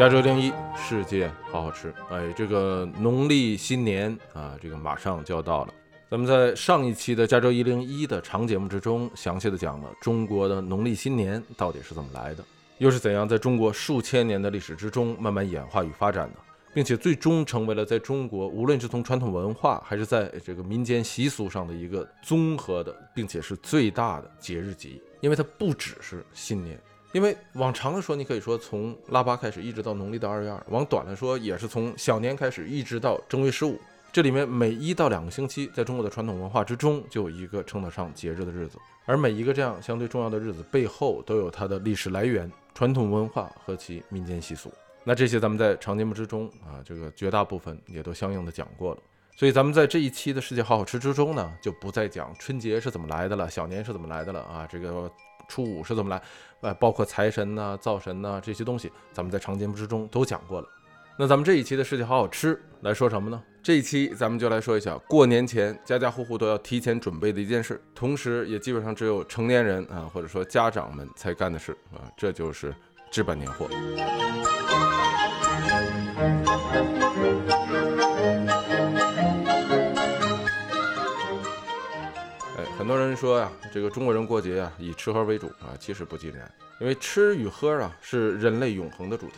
加州零一世界好好吃，哎，这个农历新年啊，这个马上就要到了。咱们在上一期的加州一零一的长节目之中，详细的讲了中国的农历新年到底是怎么来的，又是怎样在中国数千年的历史之中慢慢演化与发展的，并且最终成为了在中国无论是从传统文化还是在这个民间习俗上的一个综合的，并且是最大的节日集，因为它不只是新年。因为往长了说，你可以说从腊八开始，一直到农历的二月二；往短了说，也是从小年开始，一直到正月十五。这里面每一到两个星期，在中国的传统文化之中，就有一个称得上节日的日子。而每一个这样相对重要的日子背后，都有它的历史来源、传统文化和其民间习俗。那这些咱们在长节目之中啊，这个绝大部分也都相应的讲过了。所以咱们在这一期的世界好好吃之中呢，就不再讲春节是怎么来的了，小年是怎么来的了啊，这个。初五是怎么来？呃，包括财神呐、灶神呐这些东西，咱们在长节目之中都讲过了。那咱们这一期的事情好好吃来说什么呢？这一期咱们就来说一下过年前家家户户都要提前准备的一件事，同时也基本上只有成年人啊或者说家长们才干的事啊，这就是置办年货。多人说呀，这个中国人过节呀以吃喝为主啊，其实不尽然，因为吃与喝啊是人类永恒的主题。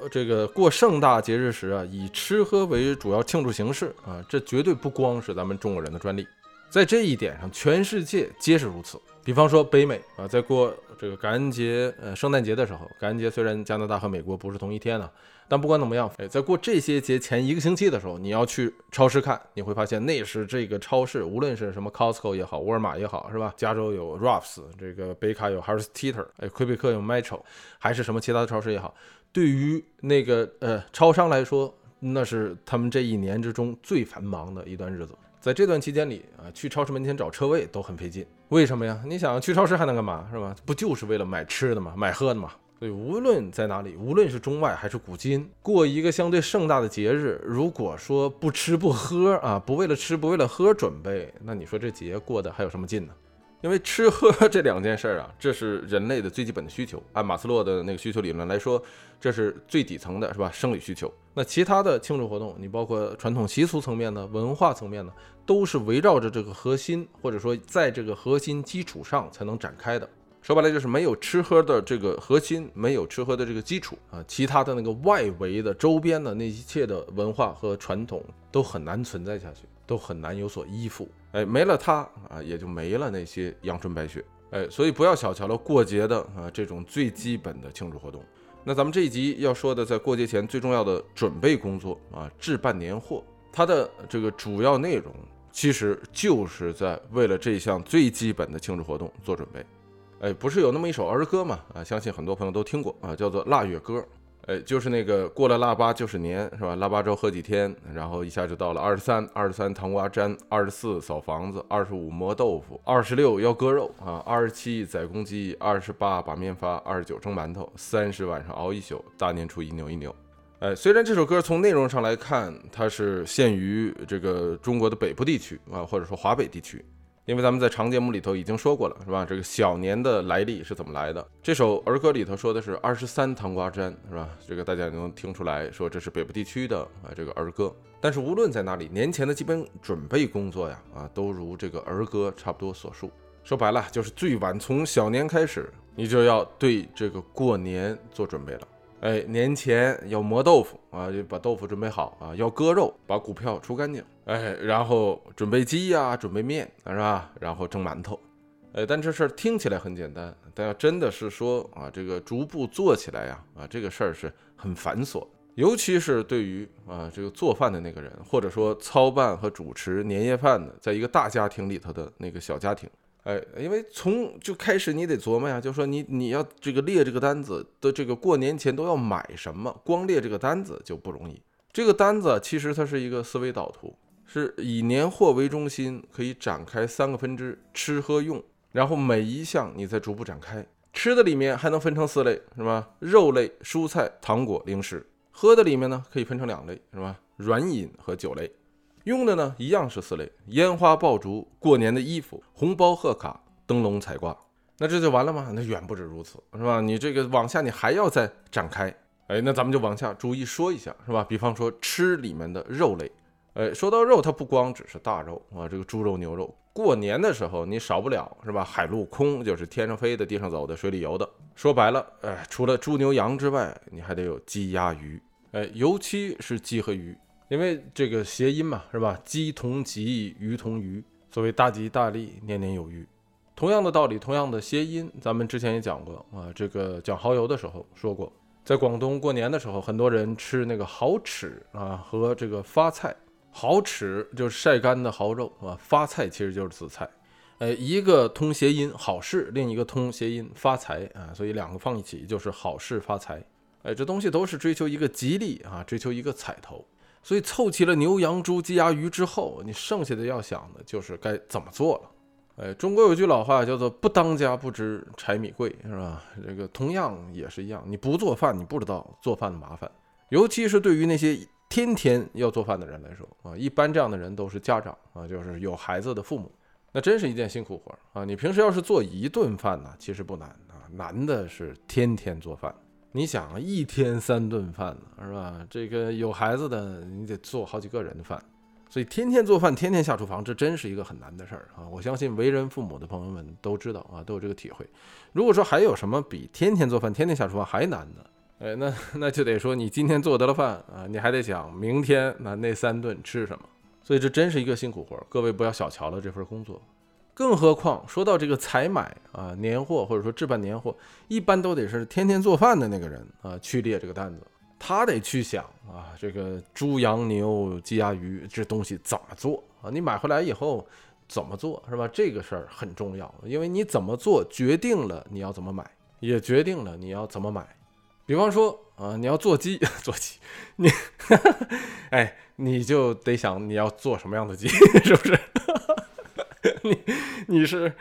呃，这个过盛大节日时啊，以吃喝为主要庆祝形式啊，这绝对不光是咱们中国人的专利，在这一点上，全世界皆是如此。比方说北美啊，在过这个感恩节、呃圣诞节的时候，感恩节虽然加拿大和美国不是同一天呢。但不管怎么样，哎，在过这些节前一个星期的时候，你要去超市看，你会发现那是这个超市，无论是什么 Costco 也好，沃尔玛也好，是吧？加州有 Ralphs，这个北卡有 Harris Teeter，哎，魁北克有 Metro，还是什么其他的超市也好，对于那个呃超商来说，那是他们这一年之中最繁忙的一段日子。在这段期间里啊，去超市门前找车位都很费劲。为什么呀？你想去超市还能干嘛，是吧？不就是为了买吃的吗，买喝的吗？所以，无论在哪里，无论是中外还是古今，过一个相对盛大的节日，如果说不吃不喝啊，不为了吃不为了喝准备，那你说这节过得还有什么劲呢？因为吃喝 这两件事儿啊，这是人类的最基本的需求。按马斯洛的那个需求理论来说，这是最底层的，是吧？生理需求。那其他的庆祝活动，你包括传统习俗层面的、文化层面的，都是围绕着这个核心，或者说在这个核心基础上才能展开的。说白了就是没有吃喝的这个核心，没有吃喝的这个基础啊，其他的那个外围的周边的那一切的文化和传统都很难存在下去，都很难有所依附。哎，没了它啊，也就没了那些阳春白雪。哎，所以不要小瞧了过节的啊这种最基本的庆祝活动。那咱们这一集要说的，在过节前最重要的准备工作啊，置办年货，它的这个主要内容其实就是在为了这项最基本的庆祝活动做准备。哎，不是有那么一首儿歌嘛？啊，相信很多朋友都听过啊，叫做《腊月歌》。哎，就是那个过了腊八就是年，是吧？腊八粥喝几天，然后一下就到了二十三，二十三糖瓜粘，二十四扫房子，二十五磨豆腐，二十六要割肉啊，二十七宰公鸡，二十八把面发，二十九蒸馒头，三十晚上熬一宿，大年初一扭一扭。哎，虽然这首歌从内容上来看，它是限于这个中国的北部地区啊，或者说华北地区。因为咱们在长节目里头已经说过了，是吧？这个小年的来历是怎么来的？这首儿歌里头说的是二十三糖瓜粘，是吧？这个大家能听出来说这是北部地区的啊这个儿歌。但是无论在哪里，年前的基本准备工作呀，啊，都如这个儿歌差不多所述。说白了，就是最晚从小年开始，你就要对这个过年做准备了。哎，年前要磨豆腐啊，就把豆腐准备好啊；要割肉，把股票除干净。哎，然后准备鸡呀，准备面，是吧？然后蒸馒头。哎，但这事儿听起来很简单，但要真的是说啊，这个逐步做起来呀，啊，这个事儿是很繁琐。尤其是对于啊这个做饭的那个人，或者说操办和主持年夜饭的，在一个大家庭里头的那个小家庭。哎，因为从就开始你得琢磨呀，就说你你要这个列这个单子的这个过年前都要买什么，光列这个单子就不容易。这个单子其实它是一个思维导图，是以年货为中心，可以展开三个分支：吃喝用。然后每一项你再逐步展开。吃的里面还能分成四类，是吧？肉类、蔬菜、糖果、零食。喝的里面呢可以分成两类，是吧？软饮和酒类。用的呢一样是四类：烟花爆竹、过年的衣服、红包贺卡、灯笼彩挂。那这就完了吗？那远不止如此，是吧？你这个往下你还要再展开。哎，那咱们就往下逐一说一下，是吧？比方说吃里面的肉类，哎，说到肉，它不光只是大肉啊，这个猪肉、牛肉，过年的时候你少不了，是吧？海陆空就是天上飞的、地上走的、水里游的。说白了，哎，除了猪牛羊之外，你还得有鸡鸭鱼，哎，尤其是鸡和鱼，因为这个谐音嘛，是吧？鸡同吉，鱼同鱼，所谓大吉大利，年年有余。同样的道理，同样的谐音，咱们之前也讲过啊，这个讲蚝油的时候说过。在广东过年的时候，很多人吃那个蚝豉啊和这个发菜。蚝豉就是晒干的蚝肉啊，发菜其实就是紫菜。呃，一个通谐音好事，另一个通谐音发财啊，所以两个放一起就是好事发财。哎，这东西都是追求一个吉利啊，追求一个彩头。所以凑齐了牛羊猪鸡鸭鱼之后，你剩下的要想的就是该怎么做了。哎，中国有句老话叫做“不当家不知柴米贵”，是吧？这个同样也是一样，你不做饭，你不知道做饭的麻烦。尤其是对于那些天天要做饭的人来说啊，一般这样的人都是家长啊，就是有孩子的父母，那真是一件辛苦活啊。你平时要是做一顿饭呢，其实不难啊，难的是天天做饭。你想，一天三顿饭呢，是吧？这个有孩子的，你得做好几个人的饭。所以天天做饭，天天下厨房，这真是一个很难的事儿啊！我相信为人父母的朋友们都知道啊，都有这个体会。如果说还有什么比天天做饭、天天下厨房还难的，哎，那 那就得说你今天做得了饭啊，你还得想明天那那三顿吃什么。所以这真是一个辛苦活，各位不要小瞧了这份工作。更何况说到这个采买啊，年货或者说置办年货，一般都得是天天做饭的那个人啊去列这个单子。他得去想啊，这个猪羊牛鸡鸭鱼这东西怎么做啊？你买回来以后怎么做是吧？这个事儿很重要，因为你怎么做决定了你要怎么买，也决定了你要怎么买。比方说啊，你要做鸡，做鸡，你哎，你就得想你要做什么样的鸡，是不是？你你是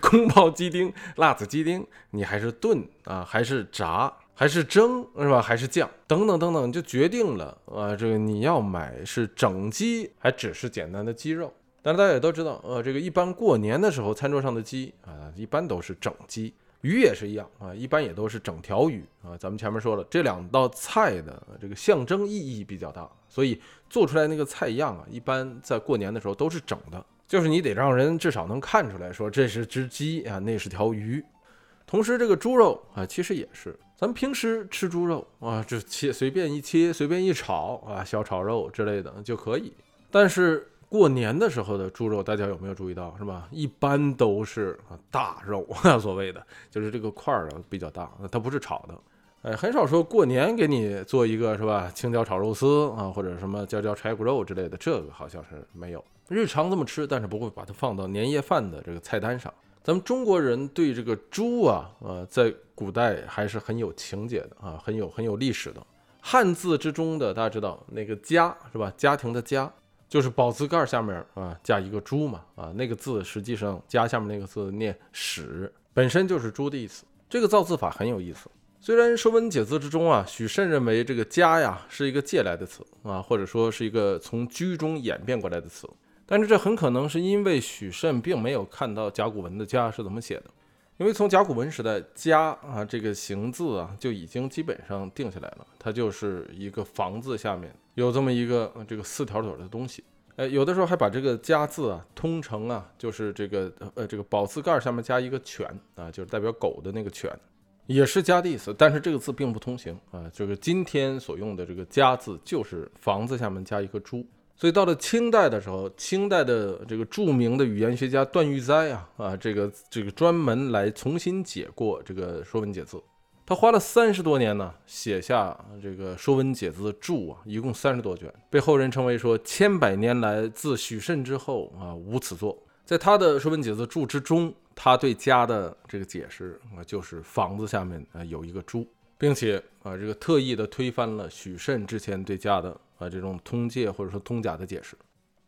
宫保鸡丁、辣子鸡丁，你还是炖啊，还是炸？还是蒸是吧？还是酱等等等等，就决定了啊。这个你要买是整鸡，还只是简单的鸡肉？但是大家也都知道，呃，这个一般过年的时候，餐桌上的鸡啊，一般都是整鸡。鱼也是一样啊，一般也都是整条鱼啊。咱们前面说了，这两道菜的这个象征意义比较大，所以做出来那个菜样啊，一般在过年的时候都是整的，就是你得让人至少能看出来说这是只鸡啊，那是条鱼。同时，这个猪肉啊，其实也是。咱们平时吃猪肉啊，就切随便一切，随便一炒啊，小炒肉之类的就可以。但是过年的时候的猪肉，大家有没有注意到，是吧？一般都是啊大肉，所谓的 就是这个块儿啊比较大，它不是炒的。哎，很少说过年给你做一个是吧？青椒炒肉丝啊，或者什么椒椒柴骨肉之类的，这个好像是没有。日常这么吃，但是不会把它放到年夜饭的这个菜单上。咱们中国人对这个猪啊，呃，在古代还是很有情节的啊，很有很有历史的。汉字之中的大家知道那个家是吧？家庭的家就是宝字盖下面啊加一个朱嘛啊，那个字实际上家下面那个字念史，本身就是朱的意思。这个造字法很有意思。虽然《说文解字》之中啊，许慎认为这个家呀是一个借来的词啊，或者说是一个从居中演变过来的词。但是这很可能是因为许慎并没有看到甲骨文的“家”是怎么写的，因为从甲骨文时代，“家”啊这个形字啊就已经基本上定下来了，它就是一个房字下面有这么一个这个四条腿的东西。哎，有的时候还把这个“家”字啊通成啊，就是这个呃这个宝字盖下面加一个犬啊，就是代表狗的那个犬，也是“家”的意思。但是这个字并不通行啊，就是今天所用的这个“家”字就是房子下面加一个猪。所以到了清代的时候，清代的这个著名的语言学家段玉斋啊啊，这个这个专门来重新解过这个《说文解字》，他花了三十多年呢，写下这个《说文解字注》啊，一共三十多卷，被后人称为说千百年来自许慎之后啊无此作。在他的《说文解字注》之中，他对家的这个解释啊，就是房子下面啊有一个猪，并且啊这个特意的推翻了许慎之前对家的。啊，这种通介或者说通假的解释，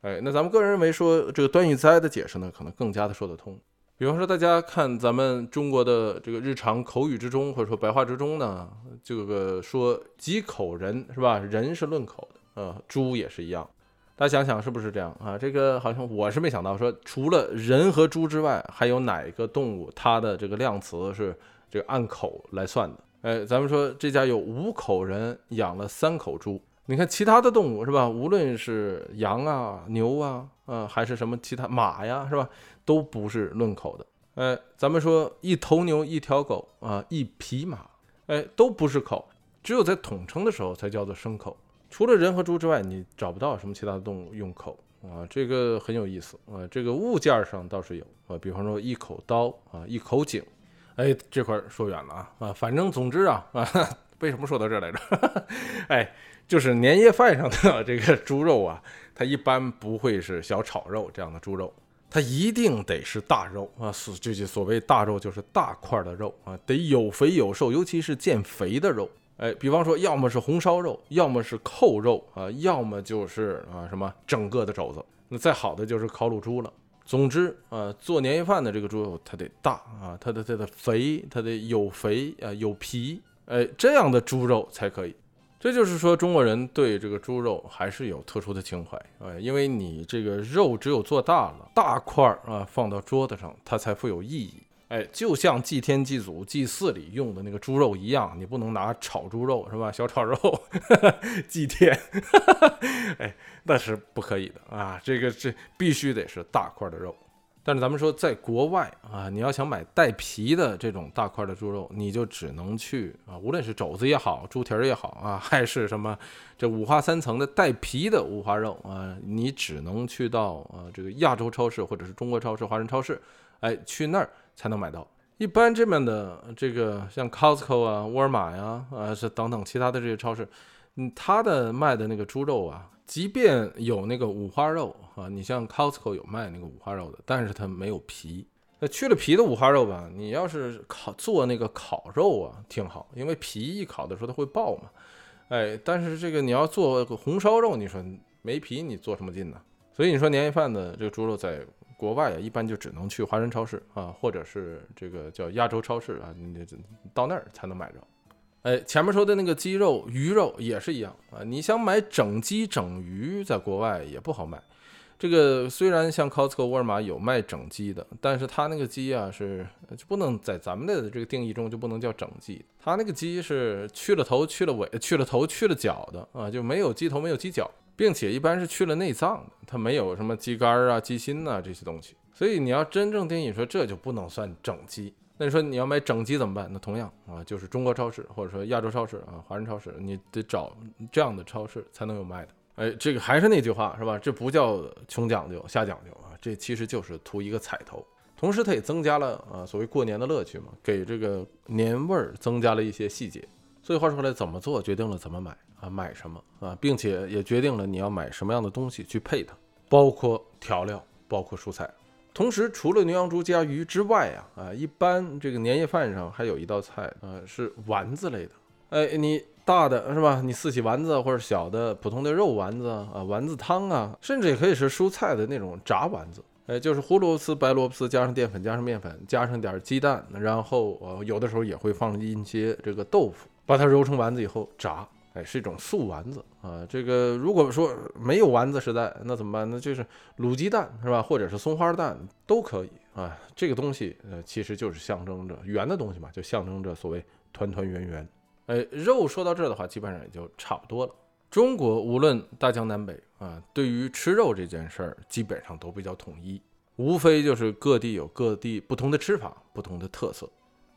哎，那咱们个人认为说这个段玉哉的解释呢，可能更加的说得通。比方说，大家看咱们中国的这个日常口语之中，或者说白话之中呢，这个说几口人是吧？人是论口的，呃，猪也是一样。大家想想是不是这样啊？这个好像我是没想到，说除了人和猪之外，还有哪一个动物它的这个量词是这个按口来算的？哎，咱们说这家有五口人养了三口猪。你看其他的动物是吧？无论是羊啊、牛啊，啊，还是什么其他马呀，是吧？都不是论口的。哎，咱们说一头牛、一条狗啊、一匹马，哎，都不是口，只有在统称的时候才叫做牲口。除了人和猪之外，你找不到什么其他的动物用口啊，这个很有意思啊。这个物件上倒是有啊，比方说一口刀啊，一口井。哎，这块说远了啊啊，反正总之啊啊，为什么说到这来着？哎。就是年夜饭上的这个猪肉啊，它一般不会是小炒肉这样的猪肉，它一定得是大肉啊。所这就所谓大肉，就是大块的肉啊，得有肥有瘦，尤其是见肥的肉。哎，比方说，要么是红烧肉，要么是扣肉啊，要么就是啊什么整个的肘子。那再好的就是烤乳猪了。总之啊，做年夜饭的这个猪肉，它得大啊，它的它的肥，它得有肥啊有皮，哎，这样的猪肉才可以。这就是说，中国人对这个猪肉还是有特殊的情怀啊，因为你这个肉只有做大了，大块儿啊，放到桌子上，它才富有意义。哎，就像祭天祭祖祭祀里用的那个猪肉一样，你不能拿炒猪肉是吧？小炒肉 祭天，哎，那是不可以的啊，这个这必须得是大块的肉。但是咱们说，在国外啊，你要想买带皮的这种大块的猪肉，你就只能去啊，无论是肘子也好，猪蹄儿也好啊，还是什么这五花三层的带皮的五花肉啊，你只能去到啊这个亚洲超市或者是中国超市、华人超市，哎，去那儿才能买到。一般这边的这个像 Costco 啊、沃尔玛呀啊是等等其他的这些超市，嗯，它的卖的那个猪肉啊。即便有那个五花肉啊，你像 Costco 有卖那个五花肉的，但是它没有皮。那去了皮的五花肉吧，你要是烤做那个烤肉啊，挺好，因为皮一烤的时候它会爆嘛。哎，但是这个你要做红烧肉，你说没皮你做什么劲呢？所以你说年夜饭的这个猪肉在国外啊，一般就只能去华人超市啊，或者是这个叫亚洲超市啊，你到那儿才能买着。哎，前面说的那个鸡肉、鱼肉也是一样啊。你想买整鸡、整鱼，在国外也不好买。这个虽然像 Costco、沃尔玛有卖整鸡的，但是它那个鸡啊是就不能在咱们的这个定义中就不能叫整鸡。它那个鸡是去了头、去了尾、去了头、去了脚的啊，就没有鸡头、没有鸡脚，并且一般是去了内脏，它没有什么鸡肝啊、鸡心呐这些东西。所以你要真正定义说，这就不能算整鸡。那你说你要买整鸡怎么办？那同样啊，就是中国超市或者说亚洲超市啊，华人超市，你得找这样的超市才能有卖的。哎，这个还是那句话是吧？这不叫穷讲究、瞎讲究啊，这其实就是图一个彩头。同时，它也增加了啊所谓过年的乐趣嘛，给这个年味儿增加了一些细节。所以话说回来，怎么做决定了怎么买啊，买什么啊，并且也决定了你要买什么样的东西去配它，包括调料，包括蔬菜。同时，除了牛羊猪加鱼之外啊啊，一般这个年夜饭上还有一道菜啊，是丸子类的。哎，你大的是吧？你四喜丸子或者小的普通的肉丸子啊，丸子汤啊，甚至也可以是蔬菜的那种炸丸子。哎，就是胡萝卜丝、白萝卜丝加上淀粉、加上面粉，加上点鸡蛋，然后呃有的时候也会放一些这个豆腐，把它揉成丸子以后炸。哎，是一种素丸子啊。这个如果说没有丸子时代，那怎么办？那就是卤鸡蛋是吧？或者是松花蛋都可以啊。这个东西呃，其实就是象征着圆的东西嘛，就象征着所谓团团圆圆。哎，肉说到这儿的话，基本上也就差不多了。中国无论大江南北啊，对于吃肉这件事儿，基本上都比较统一，无非就是各地有各地不同的吃法，不同的特色。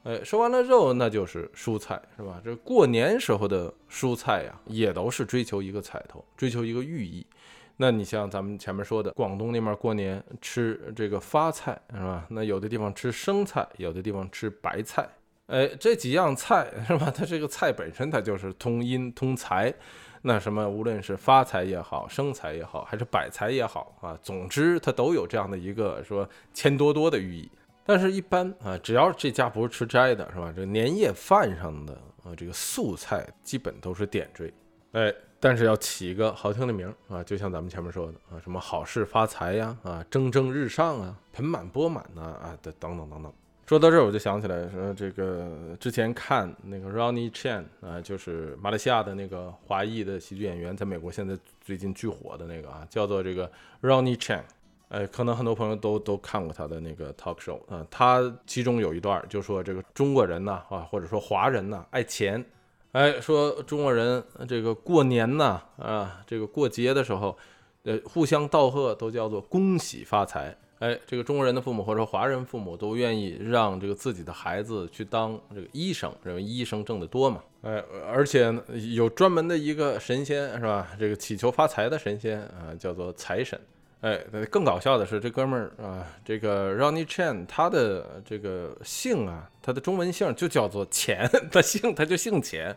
哎，说完了肉，那就是蔬菜，是吧？这过年时候的蔬菜呀，也都是追求一个彩头，追求一个寓意。那你像咱们前面说的，广东那边过年吃这个发菜，是吧？那有的地方吃生菜，有的地方吃白菜。哎，这几样菜，是吧？它这个菜本身它就是通阴通财。那什么，无论是发财也好，生财也好，还是百财也好啊，总之它都有这样的一个说钱多多的寓意。但是，一般啊，只要这家不是吃斋的，是吧？这年夜饭上的啊，这个素菜基本都是点缀，哎，但是要起一个好听的名啊，就像咱们前面说的啊，什么好事发财呀，啊，蒸蒸日上啊，盆满钵满呐，啊，等等等等等。说到这儿，我就想起来说，这个之前看那个 Ronnie Chan 啊，就是马来西亚的那个华裔的喜剧演员，在美国现在最近巨火的那个啊，叫做这个 Ronnie Chan。哎，可能很多朋友都都看过他的那个 talk show 啊，他其中有一段就说这个中国人呐啊，或者说华人呐爱钱，哎，说中国人这个过年呐啊，这个过节的时候，呃，互相道贺都叫做恭喜发财。哎，这个中国人的父母或者说华人父母都愿意让这个自己的孩子去当这个医生，认为医生挣得多嘛。哎，而且有专门的一个神仙是吧？这个祈求发财的神仙啊，叫做财神。哎，更搞笑的是这哥们儿啊，这个 Ronnie Chan，他的这个姓啊，他的中文姓就叫做钱，他姓他就姓钱，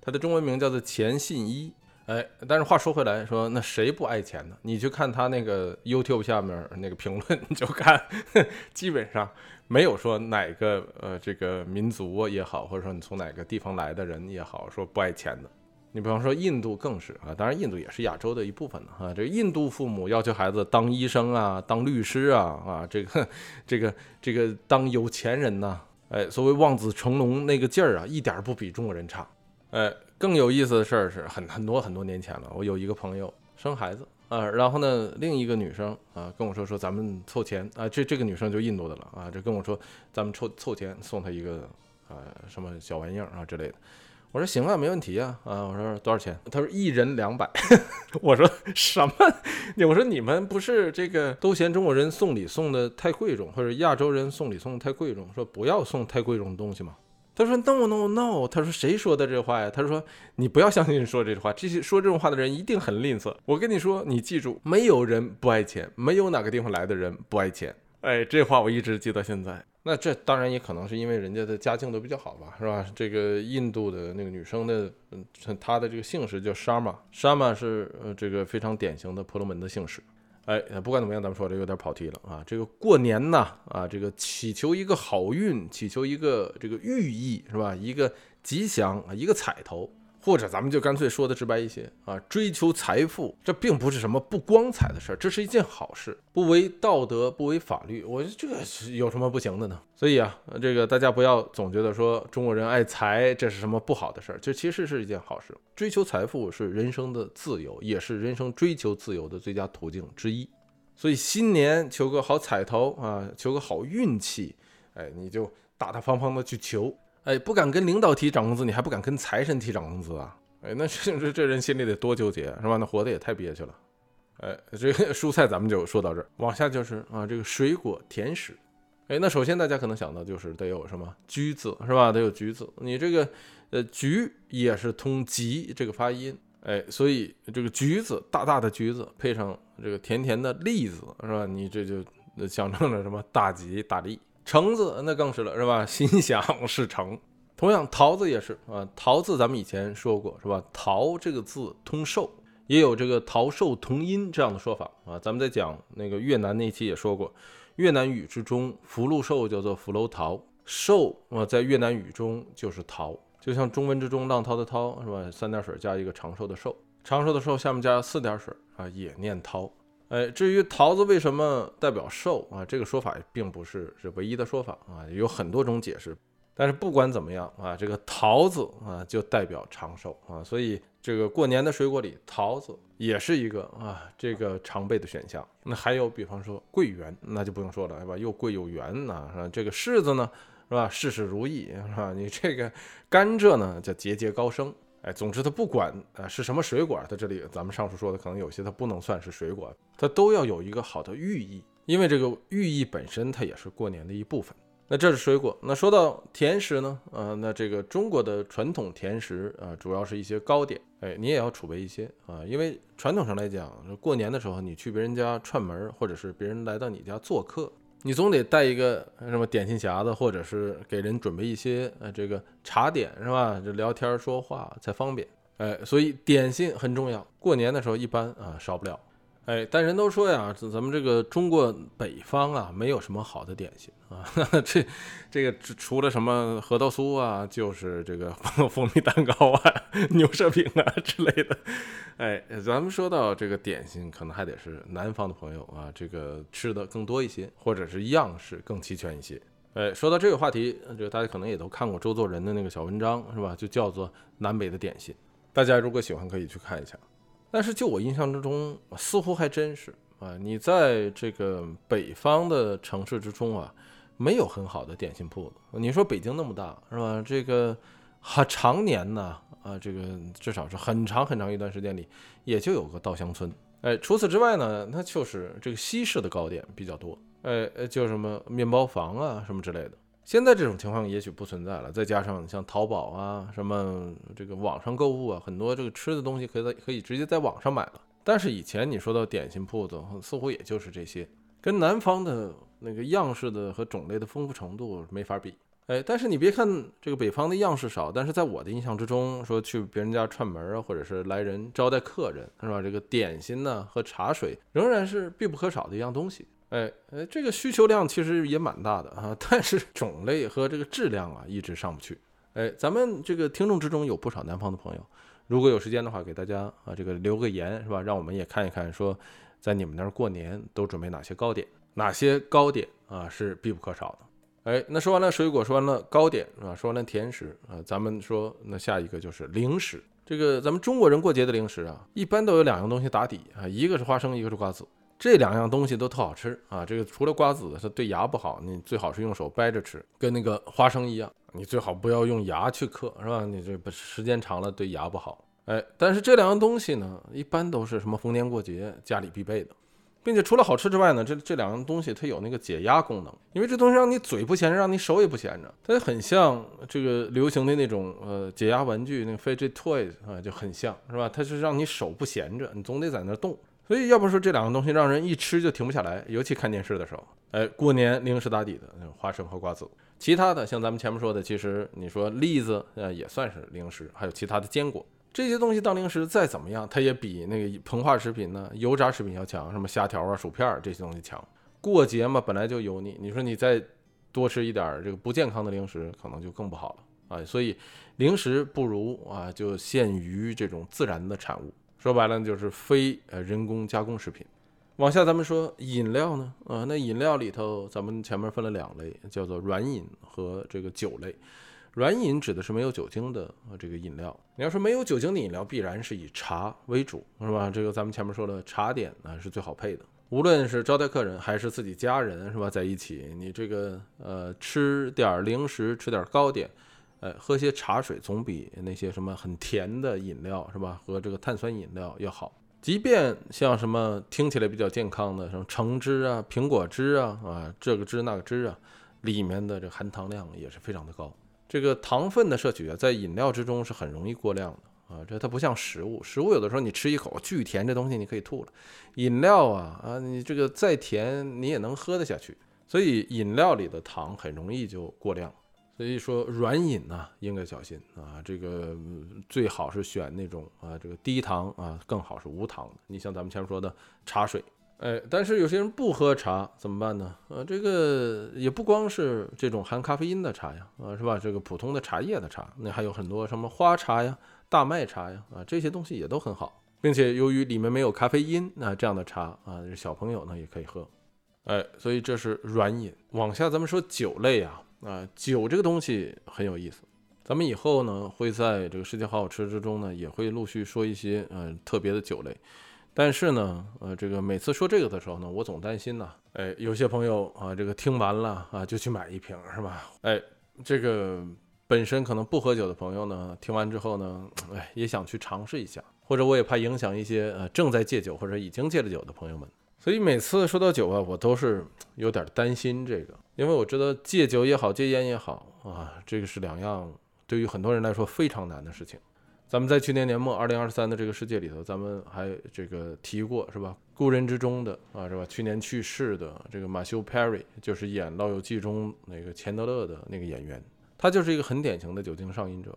他的中文名叫做钱信一。哎，但是话说回来，说那谁不爱钱呢？你去看他那个 YouTube 下面那个评论，你就看，基本上没有说哪个呃这个民族也好，或者说你从哪个地方来的人也好，说不爱钱的。你比方说印度更是啊，当然印度也是亚洲的一部分呢啊。这印度父母要求孩子当医生啊，当律师啊啊，这个这个这个当有钱人呐，哎，所谓望子成龙那个劲儿啊，一点不比中国人差，哎。更有意思的事儿是很很多很多年前了，我有一个朋友生孩子啊，然后呢，另一个女生啊跟我说说咱们凑钱啊，这这个女生就印度的了啊，这跟我说咱们凑凑钱送她一个啊什么小玩意儿啊之类的，我说行啊，没问题啊啊，我说多少钱？他说一人两百，我说什么？我说你们不是这个都嫌中国人送礼送的太贵重，或者亚洲人送礼送的太贵重，说不要送太贵重的东西吗？他说 no no no，他说谁说的这话呀？他说你不要相信说这句话，这些说这种话的人一定很吝啬。我跟你说，你记住，没有人不爱钱，没有哪个地方来的人不爱钱。哎，这话我一直记到现在。那这当然也可能是因为人家的家境都比较好吧，是吧？这个印度的那个女生的，嗯，她的这个姓氏叫 Sharma，Sharma 是呃这个非常典型的婆罗门的姓氏。哎，不管怎么样，咱们说这有点跑题了啊。这个过年呐，啊，这个祈求一个好运，祈求一个这个寓意是吧？一个吉祥啊，一个彩头。或者咱们就干脆说的直白一些啊，追求财富，这并不是什么不光彩的事儿，这是一件好事，不违道德，不违法律，我这是有什么不行的呢？所以啊，这个大家不要总觉得说中国人爱财，这是什么不好的事儿，这其实是一件好事。追求财富是人生的自由，也是人生追求自由的最佳途径之一。所以新年求个好彩头啊，求个好运气，哎，你就大大方方的去求。哎，不敢跟领导提涨工资，你还不敢跟财神提涨工资啊？哎，那这 这这人心里得多纠结，是吧？那活得也太憋屈了。哎，这个蔬菜咱们就说到这儿，往下就是啊，这个水果甜食。哎，那首先大家可能想到就是得有什么橘子，是吧？得有橘子。你这个呃橘也是通吉这个发音，哎，所以这个橘子大大的橘子配上这个甜甜的栗子，是吧？你这就象征着什么大吉大利。橙子那更是了，是吧？心想事成。同样，桃子也是啊。桃子咱们以前说过，是吧？桃这个字通寿，也有这个桃寿同音这样的说法啊。咱们在讲那个越南那期也说过，越南语之中福禄寿叫做福禄桃，寿啊在越南语中就是桃，就像中文之中浪涛的涛，是吧？三点水加一个长寿的寿，长寿的寿下面加四点水啊，也念涛。哎，至于桃子为什么代表寿啊？这个说法并不是是唯一的说法啊，有很多种解释。但是不管怎么样啊，这个桃子啊就代表长寿啊，所以这个过年的水果里，桃子也是一个啊这个常备的选项。那还有比方说桂圆，那就不用说了，是吧？又贵又圆呐，是吧？这个柿子呢，是吧？事事如意，是吧？你这个甘蔗呢，叫节节高升。哎，总之它不管啊是什么水果，它这里咱们上述说的可能有些它不能算是水果，它都要有一个好的寓意，因为这个寓意本身它也是过年的一部分。那这是水果，那说到甜食呢，呃，那这个中国的传统甜食啊，主要是一些糕点，哎，你也要储备一些啊，因为传统上来讲，过年的时候你去别人家串门，或者是别人来到你家做客。你总得带一个什么点心匣子，或者是给人准备一些呃这个茶点是吧？这聊天说话才方便，哎，所以点心很重要。过年的时候一般啊少不了。哎，但人都说呀，咱们这个中国北方啊，没有什么好的点心啊。这这个除了什么核桃酥啊，就是这个 蜂蜜蛋糕啊、牛舌饼啊之类的。哎，咱们说到这个点心，可能还得是南方的朋友啊，这个吃的更多一些，或者是样式更齐全一些。哎，说到这个话题，这个大家可能也都看过周作人的那个小文章，是吧？就叫做南北的点心。大家如果喜欢，可以去看一下。但是就我印象之中，似乎还真是啊，你在这个北方的城市之中啊，没有很好的点心铺子。你说北京那么大是吧？这个哈常年呢啊，这个至少是很长很长一段时间里，也就有个稻香村。哎，除此之外呢，那就是这个西式的糕点比较多。哎哎，就什么面包房啊什么之类的。现在这种情况也许不存在了。再加上像淘宝啊，什么这个网上购物啊，很多这个吃的东西可以在可以直接在网上买了。但是以前你说到点心铺子，似乎也就是这些，跟南方的那个样式的和种类的丰富程度没法比。哎，但是你别看这个北方的样式少，但是在我的印象之中，说去别人家串门啊，或者是来人招待客人，是吧？这个点心呢和茶水仍然是必不可少的一样东西。哎哎，这个需求量其实也蛮大的啊，但是种类和这个质量啊一直上不去。哎，咱们这个听众之中有不少南方的朋友，如果有时间的话，给大家啊这个留个言是吧？让我们也看一看，说在你们那儿过年都准备哪些糕点，哪些糕点啊是必不可少的。哎，那说完了水果，说完了糕点，是吧？说完了甜食啊，咱们说那下一个就是零食。这个咱们中国人过节的零食啊，一般都有两样东西打底啊，一个是花生，一个是瓜子。这两样东西都特好吃啊。这个除了瓜子它对牙不好，你最好是用手掰着吃，跟那个花生一样，你最好不要用牙去嗑，是吧？你这不时间长了对牙不好。哎，但是这两样东西呢，一般都是什么逢年过节家里必备的。并且除了好吃之外呢，这这两样东西它有那个解压功能，因为这东西让你嘴不闲着，让你手也不闲着，它就很像这个流行的那种呃解压玩具，那个 f i d g e toys 啊，就很像是吧？它是让你手不闲着，你总得在那动。所以要不说这两个东西让人一吃就停不下来，尤其看电视的时候。哎，过年零食打底的花生和瓜子，其他的像咱们前面说的，其实你说栗子呃也算是零食，还有其他的坚果。这些东西当零食再怎么样，它也比那个膨化食品呢、油炸食品要强。什么虾条啊、薯片儿这些东西强。过节嘛，本来就油腻，你说你再多吃一点这个不健康的零食，可能就更不好了啊。所以零食不如啊，就限于这种自然的产物。说白了就是非呃人工加工食品。往下咱们说饮料呢，啊，那饮料里头咱们前面分了两类，叫做软饮和这个酒类。软饮指的是没有酒精的这个饮料。你要说没有酒精的饮料，必然是以茶为主，是吧？这个咱们前面说的茶点呢是最好配的。无论是招待客人还是自己家人，是吧？在一起，你这个呃吃点零食，吃点糕点，呃喝些茶水，总比那些什么很甜的饮料，是吧？和这个碳酸饮料要好。即便像什么听起来比较健康的，什么橙汁啊、苹果汁啊，啊这个汁那个汁啊，里面的这含糖量也是非常的高。这个糖分的摄取啊，在饮料之中是很容易过量的啊。这它不像食物，食物有的时候你吃一口巨甜，这东西你可以吐了。饮料啊啊，你这个再甜你也能喝得下去。所以饮料里的糖很容易就过量。所以说软饮呢应该小心啊，这个最好是选那种啊这个低糖啊，更好是无糖的。你像咱们前面说的茶水。哎，但是有些人不喝茶怎么办呢？呃，这个也不光是这种含咖啡因的茶呀，啊，是吧？这个普通的茶叶的茶，那还有很多什么花茶呀、大麦茶呀，啊，这些东西也都很好，并且由于里面没有咖啡因，那这样的茶啊，小朋友呢也可以喝。哎，所以这是软饮。往下咱们说酒类啊，啊，酒这个东西很有意思，咱们以后呢会在这个世界好好吃之中呢，也会陆续说一些嗯特别的酒类。但是呢，呃，这个每次说这个的时候呢，我总担心呢，哎，有些朋友啊，这个听完了啊，就去买一瓶，是吧？哎，这个本身可能不喝酒的朋友呢，听完之后呢，哎，也想去尝试一下，或者我也怕影响一些呃正在戒酒或者已经戒了酒的朋友们，所以每次说到酒啊，我都是有点担心这个，因为我知道戒酒也好，戒烟也好啊，这个是两样对于很多人来说非常难的事情。咱们在去年年末二零二三的这个世界里头，咱们还这个提过是吧？故人之中的啊是吧？去年去世的这个马修·佩瑞，就是演《老友记》中那个钱德勒的那个演员，他就是一个很典型的酒精上瘾者。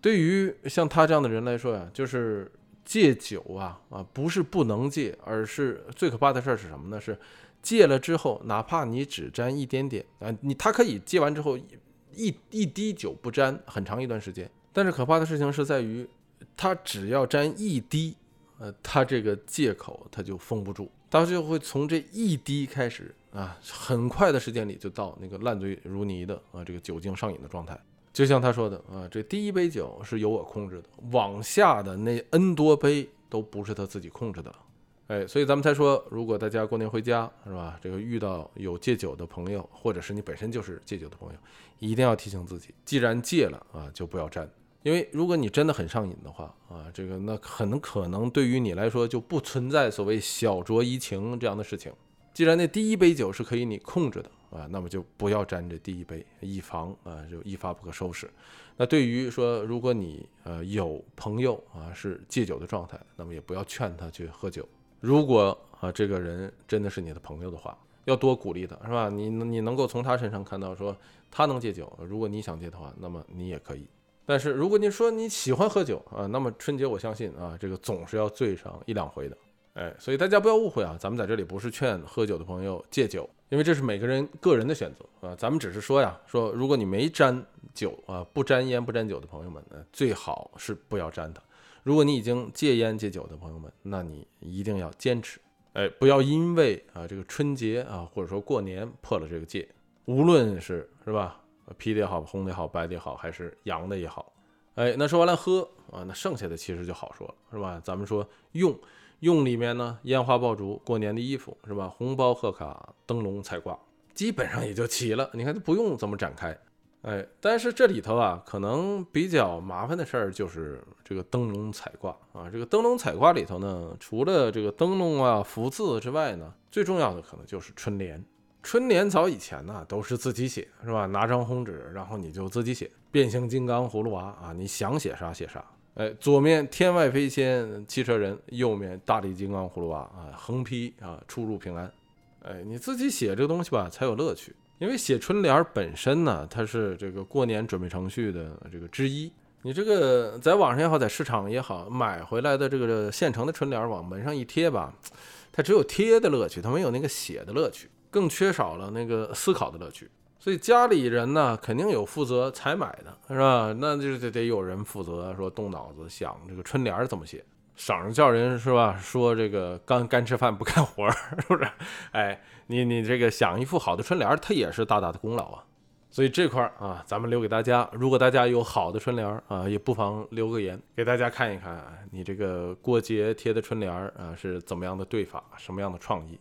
对于像他这样的人来说呀，就是戒酒啊啊，不是不能戒，而是最可怕的事儿是什么呢？是戒了之后，哪怕你只沾一点点啊，你他可以戒完之后一一滴酒不沾很长一段时间。但是可怕的事情是在于，他只要沾一滴，呃，他这个戒口他就封不住，他就会从这一滴开始啊，很快的时间里就到那个烂醉如泥的啊，这个酒精上瘾的状态。就像他说的啊，这第一杯酒是由我控制的，往下的那 n 多杯都不是他自己控制的。哎，所以咱们才说，如果大家过年回家是吧，这个遇到有戒酒的朋友，或者是你本身就是戒酒的朋友，一定要提醒自己，既然戒了啊，就不要沾。因为如果你真的很上瘾的话啊，这个那很可能对于你来说就不存在所谓小酌怡情这样的事情。既然那第一杯酒是可以你控制的啊，那么就不要沾这第一杯，以防啊就一发不可收拾。那对于说如果你呃有朋友啊是戒酒的状态，那么也不要劝他去喝酒。如果啊这个人真的是你的朋友的话，要多鼓励他，是吧？你你能够从他身上看到说他能戒酒，如果你想戒的话，那么你也可以。但是如果你说你喜欢喝酒啊，那么春节我相信啊，这个总是要醉上一两回的，哎，所以大家不要误会啊，咱们在这里不是劝喝酒的朋友戒酒，因为这是每个人个人的选择啊，咱们只是说呀，说如果你没沾酒啊，不沾烟不沾酒的朋友们，呢，最好是不要沾它。如果你已经戒烟戒酒的朋友们，那你一定要坚持，哎，不要因为啊这个春节啊或者说过年破了这个戒，无论是是吧？啤的也好，红的也好，白的也好，还是洋的也好，哎，那说完了喝啊，那剩下的其实就好说了，是吧？咱们说用用里面呢，烟花爆竹、过年的衣服，是吧？红包贺卡、灯笼彩挂，基本上也就齐了。你看，不用怎么展开，哎，但是这里头啊，可能比较麻烦的事儿就是这个灯笼彩挂啊。这个灯笼彩挂里头呢，除了这个灯笼啊、福字之外呢，最重要的可能就是春联。春联早以前呢都是自己写，是吧？拿张红纸，然后你就自己写。变形金刚、葫芦娃啊，你想写啥写啥。哎，左面天外飞仙、汽车人，右面大力金刚、葫芦娃啊，横批啊，出入平安。哎，你自己写这个东西吧，才有乐趣。因为写春联本身呢，它是这个过年准备程序的这个之一。你这个在网上也好，在市场也好，买回来的这个现成的春联往门上一贴吧，它只有贴的乐趣，它没有那个写的乐趣。更缺少了那个思考的乐趣，所以家里人呢肯定有负责采买的，是吧？那就得得有人负责说动脑子想这个春联怎么写，省着叫人是吧？说这个干干吃饭不干活，是不是？哎，你你这个想一副好的春联，它也是大大的功劳啊。所以这块儿啊，咱们留给大家。如果大家有好的春联啊，也不妨留个言给大家看一看，你这个过节贴的春联啊是怎么样的对法，什么样的创意。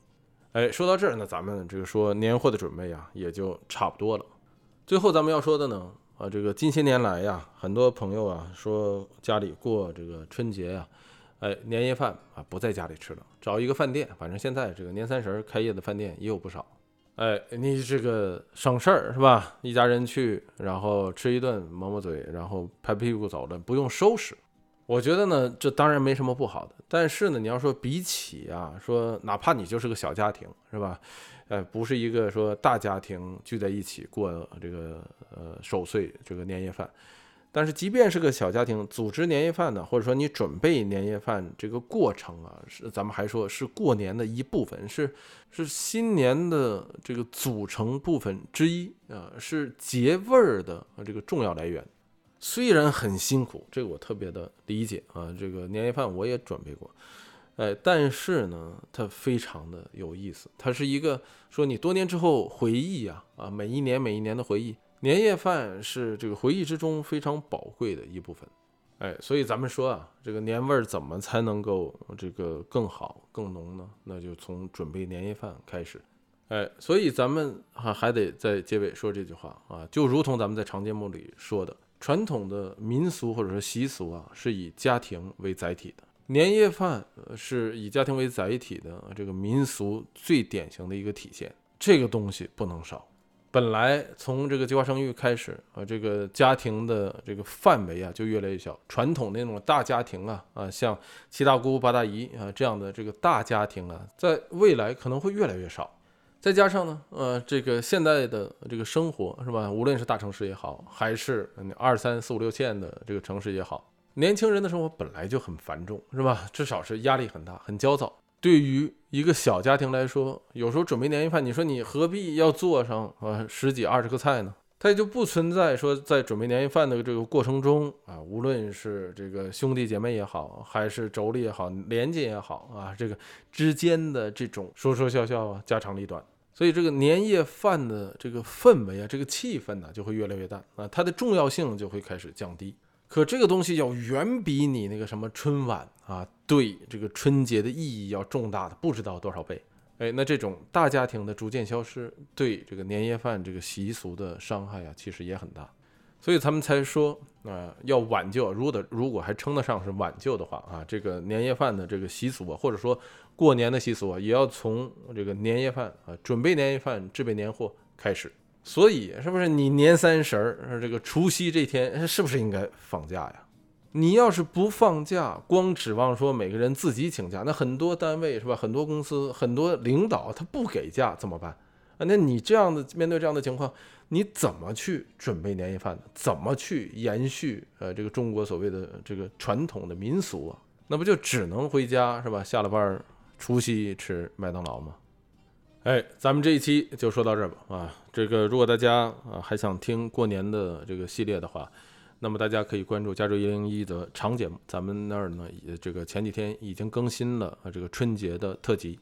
哎，说到这儿，那咱们这个说年货的准备啊，也就差不多了。最后咱们要说的呢，啊，这个近些年来呀，很多朋友啊说家里过这个春节呀，哎，年夜饭啊不在家里吃了，找一个饭店，反正现在这个年三十开业的饭店也有不少。哎，你这个省事儿是吧？一家人去，然后吃一顿，抹抹嘴，然后拍屁股走了，不用收拾。我觉得呢，这当然没什么不好的，但是呢，你要说比起啊，说哪怕你就是个小家庭，是吧？呃，不是一个说大家庭聚在一起过这个呃守岁这个年夜饭，但是即便是个小家庭，组织年夜饭呢，或者说你准备年夜饭这个过程啊，是咱们还说是过年的一部分，是是新年的这个组成部分之一啊，是节味儿的这个重要来源。虽然很辛苦，这个我特别的理解啊。这个年夜饭我也准备过，哎，但是呢，它非常的有意思。它是一个说你多年之后回忆啊啊，每一年每一年的回忆，年夜饭是这个回忆之中非常宝贵的一部分。哎，所以咱们说啊，这个年味儿怎么才能够这个更好更浓呢？那就从准备年夜饭开始。哎，所以咱们还还得在结尾说这句话啊，就如同咱们在长节目里说的。传统的民俗或者说习俗啊，是以家庭为载体的。年夜饭是以家庭为载体的这个民俗最典型的一个体现，这个东西不能少。本来从这个计划生育开始啊，这个家庭的这个范围啊就越来越小。传统那种大家庭啊啊，像七大姑八大姨啊这样的这个大家庭啊，在未来可能会越来越少。再加上呢，呃，这个现在的这个生活是吧？无论是大城市也好，还是二三四五六线的这个城市也好，年轻人的生活本来就很繁重，是吧？至少是压力很大，很焦躁。对于一个小家庭来说，有时候准备年夜饭，你说你何必要做上啊十几二十个菜呢？它也就不存在说在准备年夜饭的这个过程中啊，无论是这个兄弟姐妹也好，还是妯娌也好，连襟也好啊，这个之间的这种说说笑笑啊，家长里短。所以这个年夜饭的这个氛围啊，这个气氛呢，就会越来越淡啊，它的重要性就会开始降低。可这个东西要远比你那个什么春晚啊，对这个春节的意义要重大的不知道多少倍。哎，那这种大家庭的逐渐消失，对这个年夜饭这个习俗的伤害啊，其实也很大。所以他们才说啊，要挽救。如果如果还称得上是挽救的话啊，这个年夜饭的这个习俗啊，或者说过年的习俗啊，也要从这个年夜饭啊，准备年夜饭、制备年货开始。所以，是不是你年三十儿这个除夕这天，是不是应该放假呀？你要是不放假，光指望说每个人自己请假，那很多单位是吧？很多公司、很多领导他不给假怎么办啊？那你这样的面对这样的情况，你怎么去准备年夜饭呢？怎么去延续呃这个中国所谓的这个传统的民俗啊？那不就只能回家是吧？下了班除夕吃麦当劳吗？哎，咱们这一期就说到这儿吧。啊，这个如果大家啊还想听过年的这个系列的话，那么大家可以关注加州一零一的长节目。咱们那儿呢，这个前几天已经更新了啊这个春节的特辑，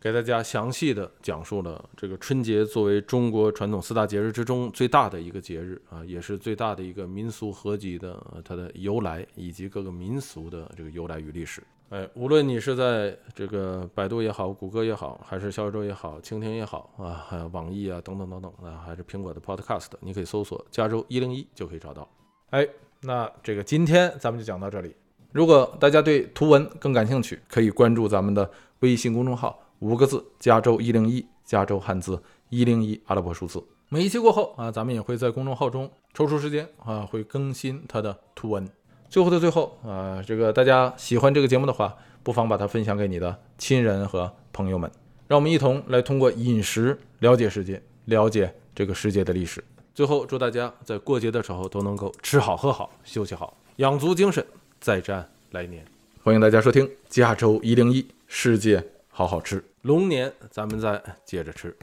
给大家详细的讲述了这个春节作为中国传统四大节日之中最大的一个节日啊，也是最大的一个民俗合集的它的由来以及各个民俗的这个由来与历史。哎，无论你是在这个百度也好，谷歌也好，还是小宇宙也好，蜻蜓也好啊，还有网易啊，等等等等啊，还是苹果的 Podcast，你可以搜索“加州一零一”就可以找到。哎，那这个今天咱们就讲到这里。如果大家对图文更感兴趣，可以关注咱们的微信公众号，五个字“加州一零一”，加州汉字一零一阿拉伯数字。每一期过后啊，咱们也会在公众号中抽出时间啊，会更新它的图文。最后的最后啊，这个大家喜欢这个节目的话，不妨把它分享给你的亲人和朋友们，让我们一同来通过饮食了解世界，了解这个世界的历史。最后，祝大家在过节的时候都能够吃好喝好休息好，养足精神，再战来年。欢迎大家收听加州一零一世界好好吃，龙年咱们再接着吃。